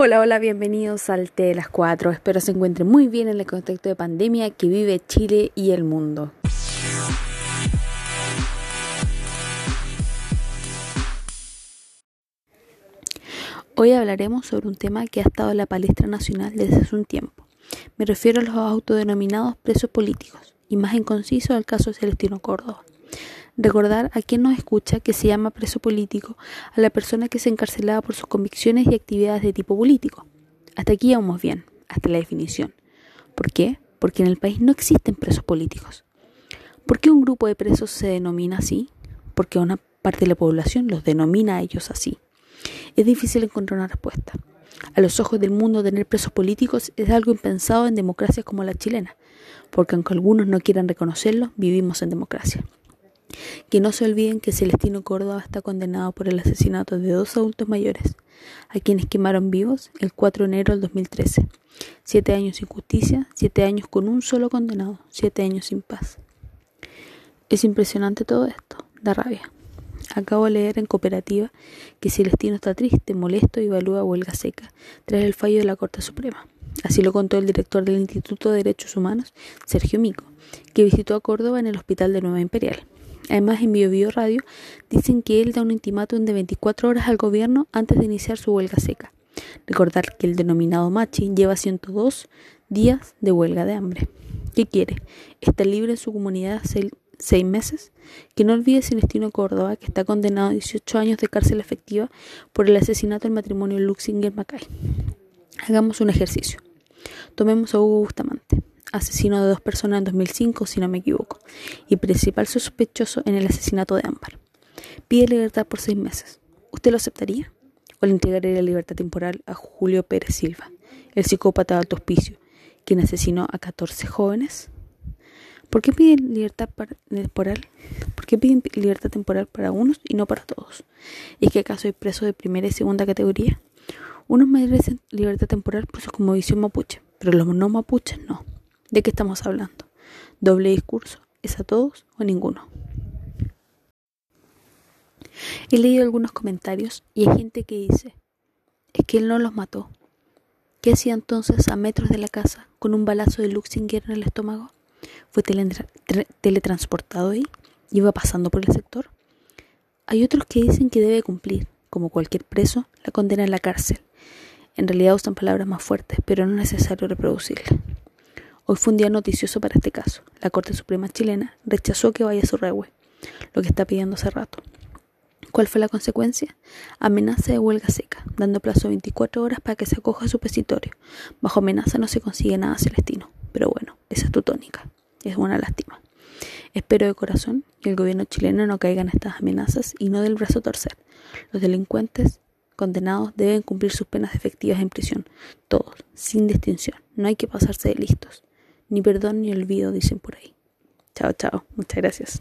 Hola, hola, bienvenidos al T de las 4. Espero se encuentren muy bien en el contexto de pandemia que vive Chile y el mundo. Hoy hablaremos sobre un tema que ha estado en la palestra nacional desde hace un tiempo. Me refiero a los autodenominados presos políticos, y más en conciso al caso de Celestino Córdoba. Recordar a quien nos escucha que se llama preso político a la persona que se encarcelaba por sus convicciones y actividades de tipo político. Hasta aquí vamos bien, hasta la definición. ¿Por qué? Porque en el país no existen presos políticos. ¿Por qué un grupo de presos se denomina así? Porque una parte de la población los denomina a ellos así. Es difícil encontrar una respuesta. A los ojos del mundo tener presos políticos es algo impensado en democracias como la chilena, porque aunque algunos no quieran reconocerlo, vivimos en democracia. Que no se olviden que Celestino Córdoba está condenado por el asesinato de dos adultos mayores, a quienes quemaron vivos el 4 de enero del 2013. Siete años sin justicia, siete años con un solo condenado, siete años sin paz. Es impresionante todo esto, da rabia. Acabo de leer en Cooperativa que Celestino está triste, molesto y evalúa huelga seca tras el fallo de la Corte Suprema. Así lo contó el director del Instituto de Derechos Humanos, Sergio Mico, que visitó a Córdoba en el Hospital de Nueva Imperial. Además, en Bio, Bio Radio dicen que él da un ultimátum de 24 horas al gobierno antes de iniciar su huelga seca. Recordar que el denominado Machi lleva 102 días de huelga de hambre. ¿Qué quiere? ¿Estar libre en su comunidad seis, meses? Que no olvide Celestino Córdoba, que está condenado a 18 años de cárcel efectiva por el asesinato del matrimonio Luxinger-Macay. Hagamos un ejercicio. Tomemos a Hugo Bustamante asesino de dos personas en 2005, si no me equivoco, y principal sospechoso en el asesinato de Ámbar. Pide libertad por seis meses. ¿Usted lo aceptaría? ¿O le entregaría la libertad temporal a Julio Pérez Silva, el psicópata de alto hospicio, quien asesinó a 14 jóvenes? ¿Por qué piden libertad temporal? ¿Por qué piden libertad temporal para unos y no para todos? ¿Es que acaso hay presos de primera y segunda categoría? Unos merecen libertad temporal por su conmovisión mapuche, pero los no mapuches no. ¿De qué estamos hablando? ¿Doble discurso? ¿Es a todos o ninguno? He leído algunos comentarios y hay gente que dice, es que él no los mató. ¿Qué hacía entonces a metros de la casa con un balazo de Luxinger en el estómago? ¿Fue teletransportado ahí? ¿Iba pasando por el sector? Hay otros que dicen que debe cumplir, como cualquier preso, la condena en la cárcel. En realidad usan palabras más fuertes, pero no es necesario reproducirlas. Hoy fue un día noticioso para este caso. La Corte Suprema chilena rechazó que vaya a su rehue, lo que está pidiendo hace rato. ¿Cuál fue la consecuencia? Amenaza de huelga seca, dando plazo de 24 horas para que se acoja a su pesitorio. Bajo amenaza no se consigue nada celestino. Pero bueno, esa es tu tónica. Es una lástima. Espero de corazón que el gobierno chileno no caiga en estas amenazas y no del brazo torcer. Los delincuentes condenados deben cumplir sus penas efectivas en prisión. Todos, sin distinción. No hay que pasarse de listos. Ni perdón ni olvido, dicen por ahí. Chao, chao. Muchas gracias.